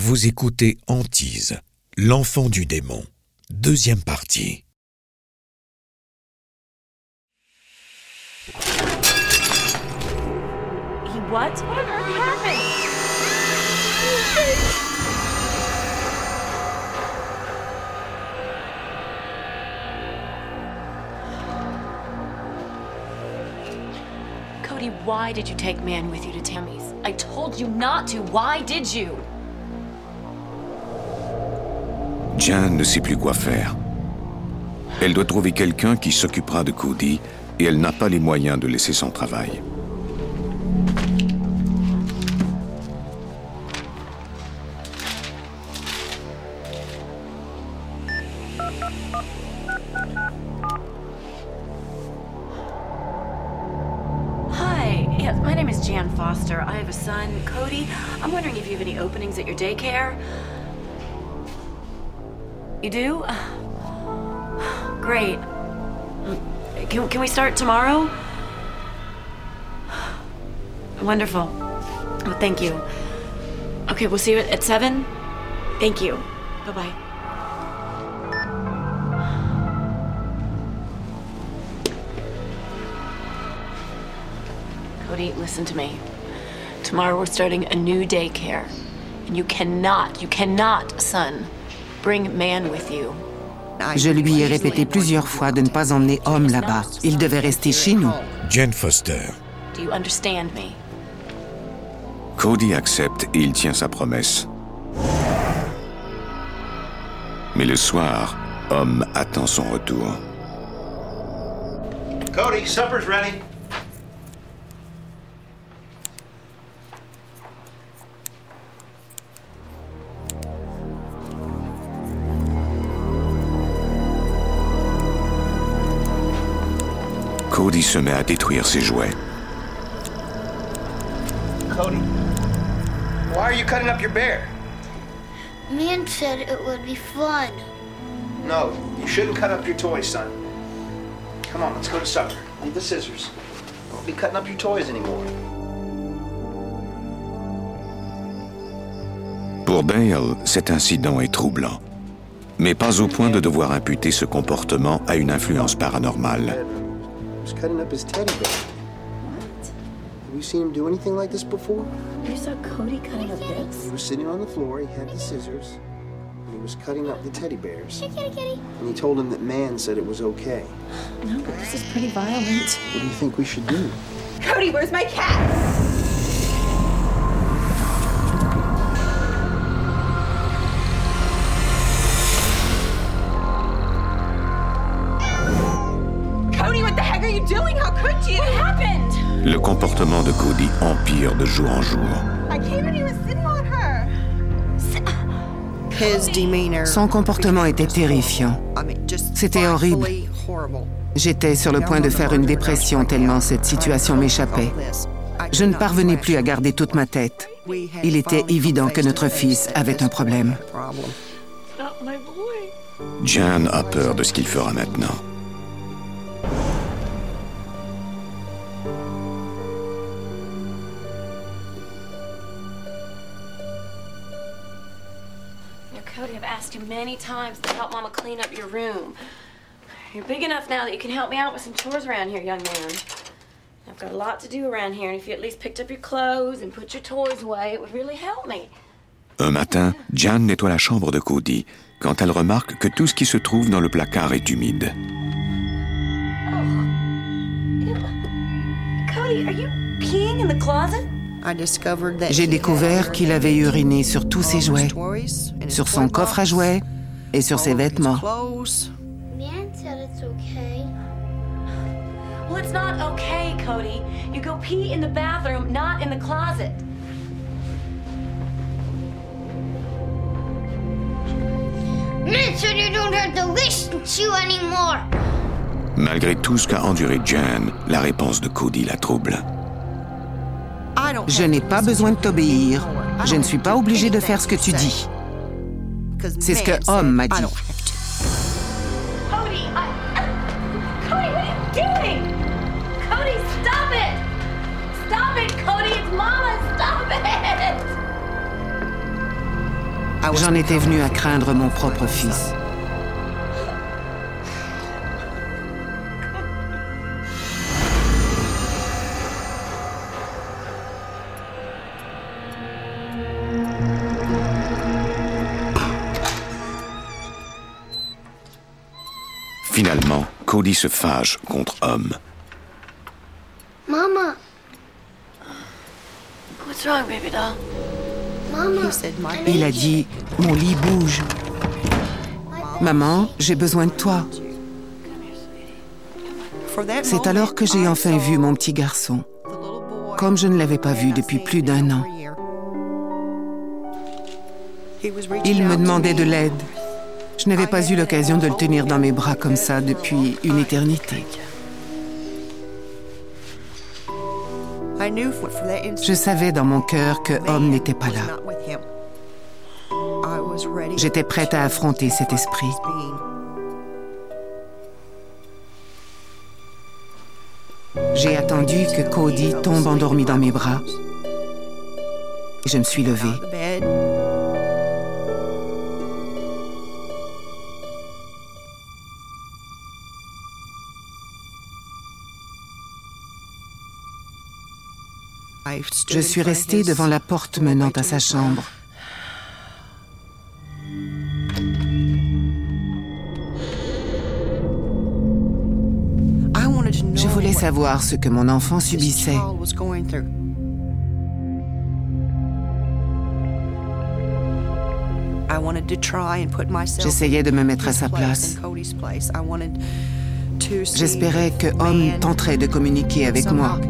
Vous écoutez Antise, l'enfant du démon, deuxième partie. Cody, why did you take man with you to Tammy's? I told you not to. Why did you? Jan ne sait plus quoi faire. Elle doit trouver quelqu'un qui s'occupera de Cody et elle n'a pas les moyens de laisser son travail. You do? Great. Can, can we start tomorrow? Wonderful. Thank you. Okay, we'll see you at 7. Thank you. Bye bye. Cody, listen to me. Tomorrow we're starting a new daycare. And you cannot, you cannot, son, bring man with you. Je lui ai répété plusieurs fois de ne pas emmener homme là-bas. Il devait rester chez nous. Jen Foster. Do you understand me? Cody accepte et il tient sa promesse. Mais le soir, Homme attend son retour. Cody, supper's ready. Cody se met à détruire ses jouets. Cody, why are you cutting up your bear? Man said it would be fun. No, you shouldn't cut up your toys, son. Come on, let's go to supper. Leave the scissors. Don't be cutting up your toys anymore. Pour Dale, cet incident est troublant. Mais pas au point de devoir imputer ce comportement à une influence paranormale. He's cutting up his teddy bear. What? Have you seen him do anything like this before? You saw Cody cutting up bits? He was sitting on the floor, he had the scissors, and he was cutting up the teddy bears. Kitty, kitty, kitty. And he told him that man said it was okay. No, but this is pretty violent. What do you think we should do? Cody, where's my cat? Le comportement de Cody empire de jour en jour. Son comportement était terrifiant. C'était horrible. J'étais sur le point de faire une dépression tellement cette situation m'échappait. Je ne parvenais plus à garder toute ma tête. Il était évident que notre fils avait un problème. Jan a peur de ce qu'il fera maintenant. Cody, I've asked you many times to help Mama clean up your room. You're big enough now that you can help me out with some chores around here, young man. I've got a lot to do around here, and if you at least picked up your clothes and put your toys away, it would really help me. Un matin, Jan nettoie la chambre de Cody quand elle remarque que tout ce qui se trouve dans le placard est humide. Ew. Cody, are you peeing in the closet? I discovered that J'ai découvert qu'il avait uriné sur tous ses jouets, sur son coffre à jouets et sur ses vêtements. clothes. Man said it's okay. Well, it's not okay, Cody. You go pee in the bathroom, not in the closet. Man said you don't have to listen to anymore. Malgré tout ce qu'a enduré Jan, la réponse de Cody la trouble. I don't Je n'ai to pas besoin de to t'obéir. Je ne suis pas have to obligé de faire ce que you tu say. dis. C'est ce que Homme m'a dit. Cody, I. Cody, what are you doing? Cody, stop it! Stop it, Cody! It's Mama! Stop it! J'en étais venu à craindre mon propre fils. Finalement, Cody se fâche contre Homme. Mama, What's wrong, baby doll? Mama. He said, my Il a dit, mon lit bouge. Maman, j'ai besoin de toi. C'est alors que j'ai enfin vu mon petit garçon, comme je ne l'avais pas vu depuis plus d'un an. Il me demandait de l'aide. Je n'avais pas eu l'occasion de le tenir dans mes bras comme ça depuis une éternité. Je savais dans mon cœur que homme n'était pas là. J'étais prête à affronter cet esprit. J'ai attendu que Cody tombe endormi dans mes bras. Je me suis levée. Je suis restée devant la porte menant à sa chambre. Je voulais savoir ce que mon enfant subissait. J'essayais de me mettre à sa place, J'espérais que Homme tenterait de communiquer avec moi.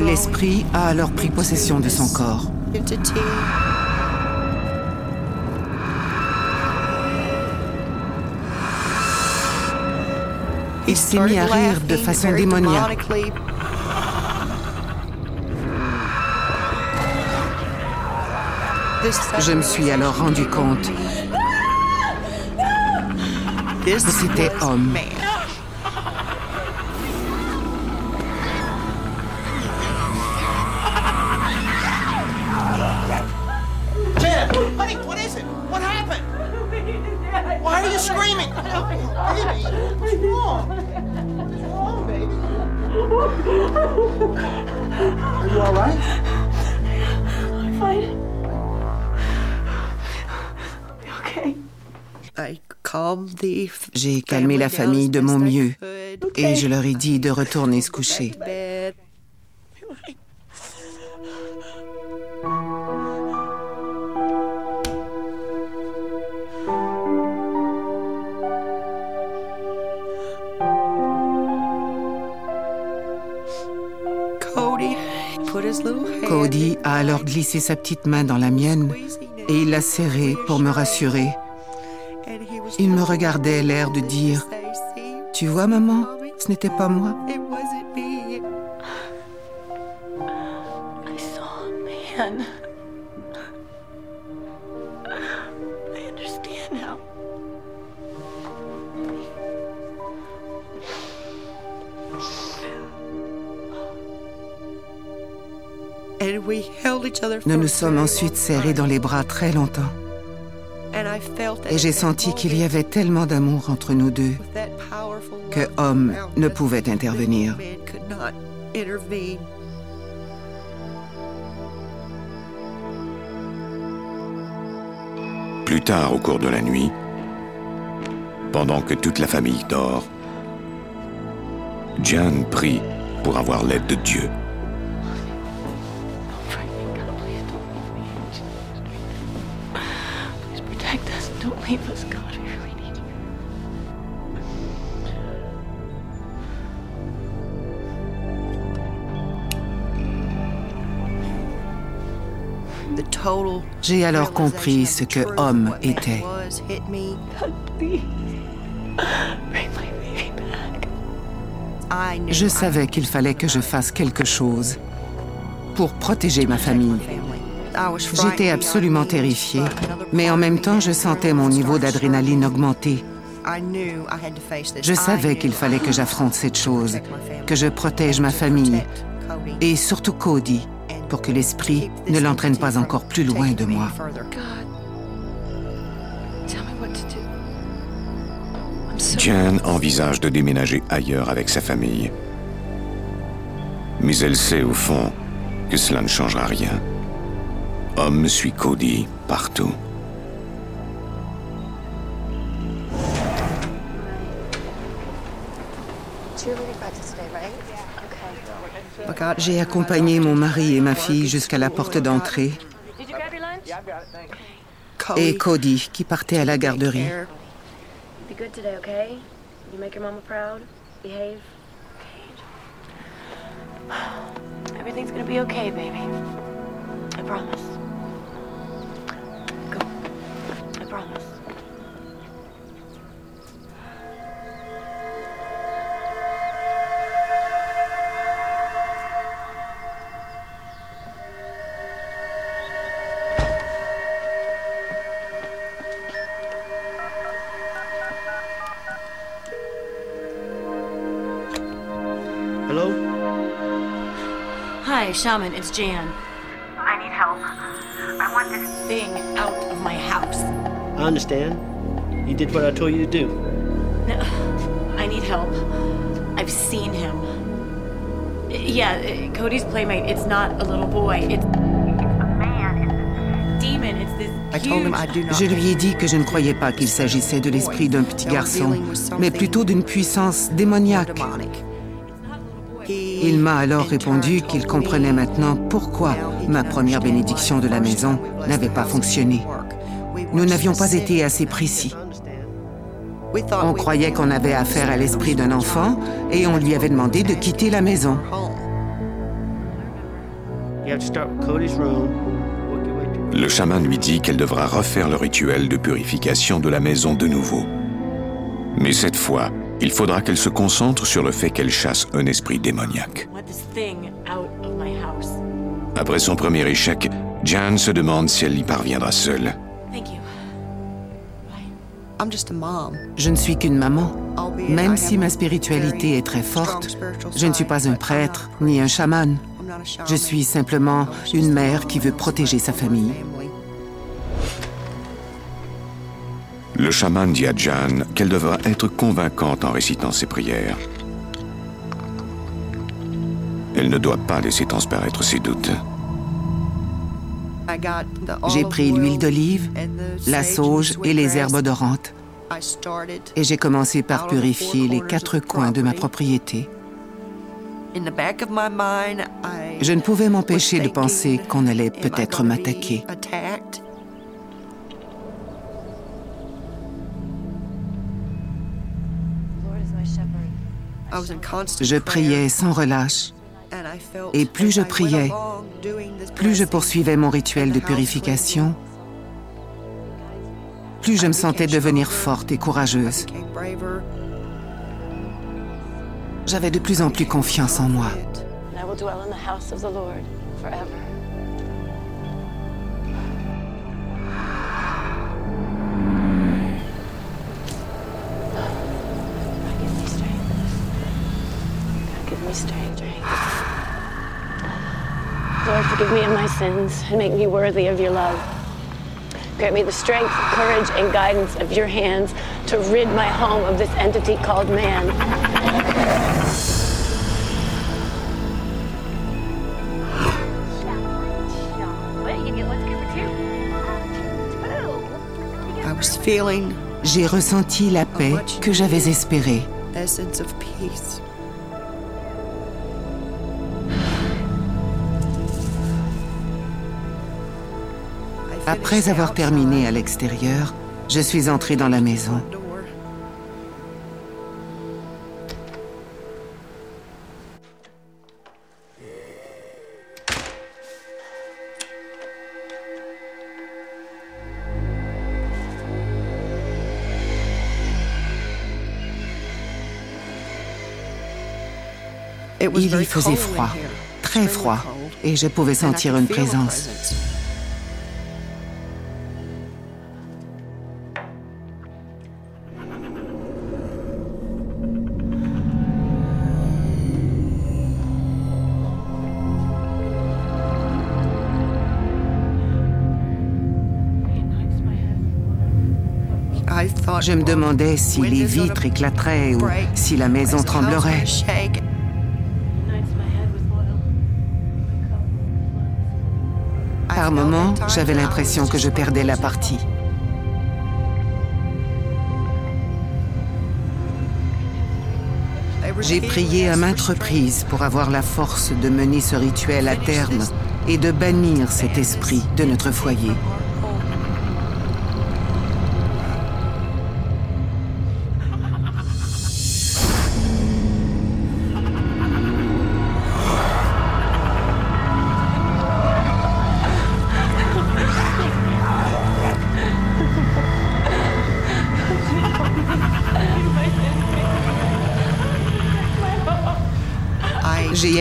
L'esprit a alors pris possession de son corps. Il s'est mis à rire de façon démoniaque. Je me suis alors rendu compte que c'était homme. J'ai calmé la famille de mon mieux et je leur ai dit de retourner se coucher. Cody a alors glissé sa petite main dans la mienne et il l'a serrée pour me rassurer. Il me regardait, l'air de dire say, "See, Tu vois, maman, ce n'était pas moi. Nous nous sommes ensuite serrés dans les bras très longtemps. Et j'ai senti qu'il y avait tellement d'amour entre nous deux que homme ne pouvait intervenir. Plus tard au cours de la nuit, pendant que toute la famille dort, Jan prie pour avoir l'aide de Dieu. J'ai alors compris ce que homme était. Je savais qu'il fallait que je fasse quelque chose pour protéger ma famille. J'étais absolument terrifiée, mais en même temps, je sentais mon niveau d'adrénaline augmenter. Je savais qu'il fallait que j'affronte cette chose, que je protège ma famille et surtout Cody pour que l'esprit ne l'entraîne pas encore plus loin de moi. Jan envisage de déménager ailleurs avec sa famille. Mais elle sait au fond que cela ne changera rien. Homme suit Cody partout. J'ai accompagné mon mari et ma fille jusqu'à la porte d'entrée et Cody qui partait à la garderie. Be good today, okay? You make your mama proud. Behave. Okay. Everything's gonna be okay, baby. I promise. Hello? Hi, Shaman, it's Jan. I need help. I want this Thing out of my house. I understand. You did what I told you to do. No, I need help. I've seen him. Yeah, Cody's playmate. It's not a little boy. It's a man. It's demon. It's this I told him I do not. Je lui ai dit que je ne croyais pas qu'il s'agissait de l'esprit d'un petit garçon, mais plutôt d'une puissance démoniaque. Il m'a alors répondu qu'il comprenait maintenant pourquoi ma première bénédiction de la maison n'avait pas fonctionné. Nous n'avions pas été assez précis. On croyait qu'on avait affaire à l'esprit d'un enfant et on lui avait demandé de quitter la maison. Le chaman lui dit qu'elle devra refaire le rituel de purification de la maison de nouveau. Mais cette fois, il faudra qu'elle se concentre sur le fait qu'elle chasse un esprit démoniaque. Après son premier échec, Jan se demande si elle y parviendra seule. Je ne suis qu'une maman. Même si ma spiritualité est très forte, je ne suis pas un prêtre ni un chaman. Je suis simplement une mère qui veut protéger sa famille. Le chaman dit à Jan qu'elle devra être convaincante en récitant ses prières. Elle ne doit pas laisser transparaître ses doutes. J'ai pris l'huile d'olive, la sauge et les herbes odorantes. Et j'ai commencé par purifier les quatre coins de ma propriété. Je ne pouvais m'empêcher de penser qu'on allait peut-être m'attaquer. Je priais sans relâche. Et plus je priais, plus je poursuivais mon rituel de purification, plus je me sentais devenir forte et courageuse. J'avais de plus en plus confiance en moi. God, give strength. Lord, forgive me of my sins and make me worthy of your love. Grant me the strength, courage, and guidance of your hands to rid my home of this entity called man. I was feeling J'ai ressenti la paix que j'avais espérée. Après avoir terminé à l'extérieur, je suis entrée dans la maison. Il y faisait froid, très froid, et je pouvais sentir une présence. Je me demandais si les vitres éclateraient ou si la maison tremblerait. Par moments, j'avais l'impression que je perdais la partie. J'ai prié à maintes reprises pour avoir la force de mener ce rituel à terme et de bannir cet esprit de notre foyer.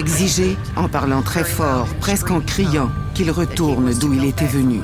Exigé, en parlant très fort, presque en criant, qu'il retourne d'où il était venu.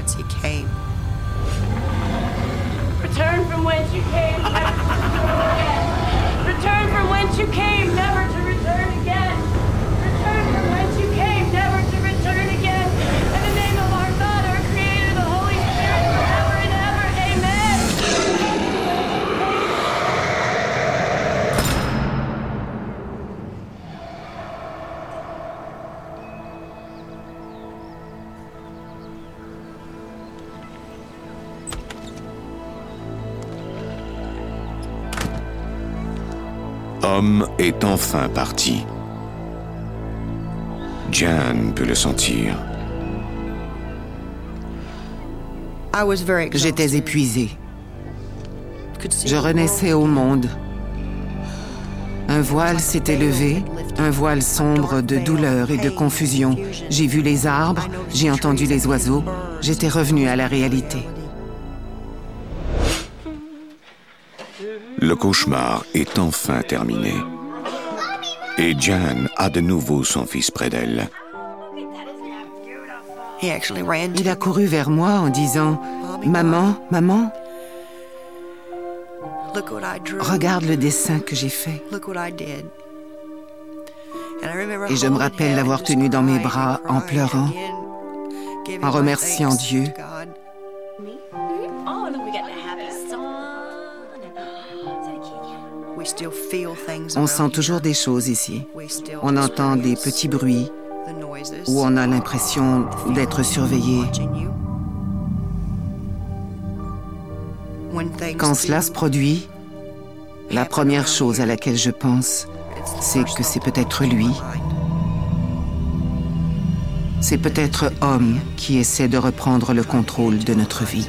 Homme est enfin parti. Jan peut le sentir. J'étais épuisée. Je renaissais au monde. Un voile s'était levé, un voile sombre de douleur et de confusion. J'ai vu les arbres, j'ai entendu les oiseaux, j'étais revenue à la réalité. Le cauchemar est enfin terminé. Et Jan a de nouveau son fils près d'elle. Il a couru vers moi en disant ⁇ Maman, maman, regarde le dessin que j'ai fait. ⁇ Et je me rappelle l'avoir tenu dans mes bras en pleurant, en remerciant Dieu. On sent toujours des choses ici. On entend des petits bruits ou on a l'impression d'être surveillé. Quand cela se produit, la première chose à laquelle je pense, c'est que c'est peut-être lui. C'est peut-être homme qui essaie de reprendre le contrôle de notre vie.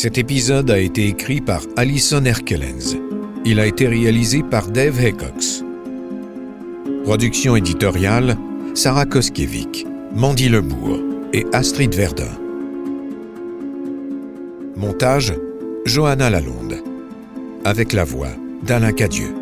Cet épisode a été écrit par Alison Herkelens. Il a été réalisé par Dave Haycox. Production éditoriale Sarah Koskiewicz, Mandy Lebourg et Astrid Verdun. Montage Johanna Lalonde. Avec la voix d'Alain Cadieux.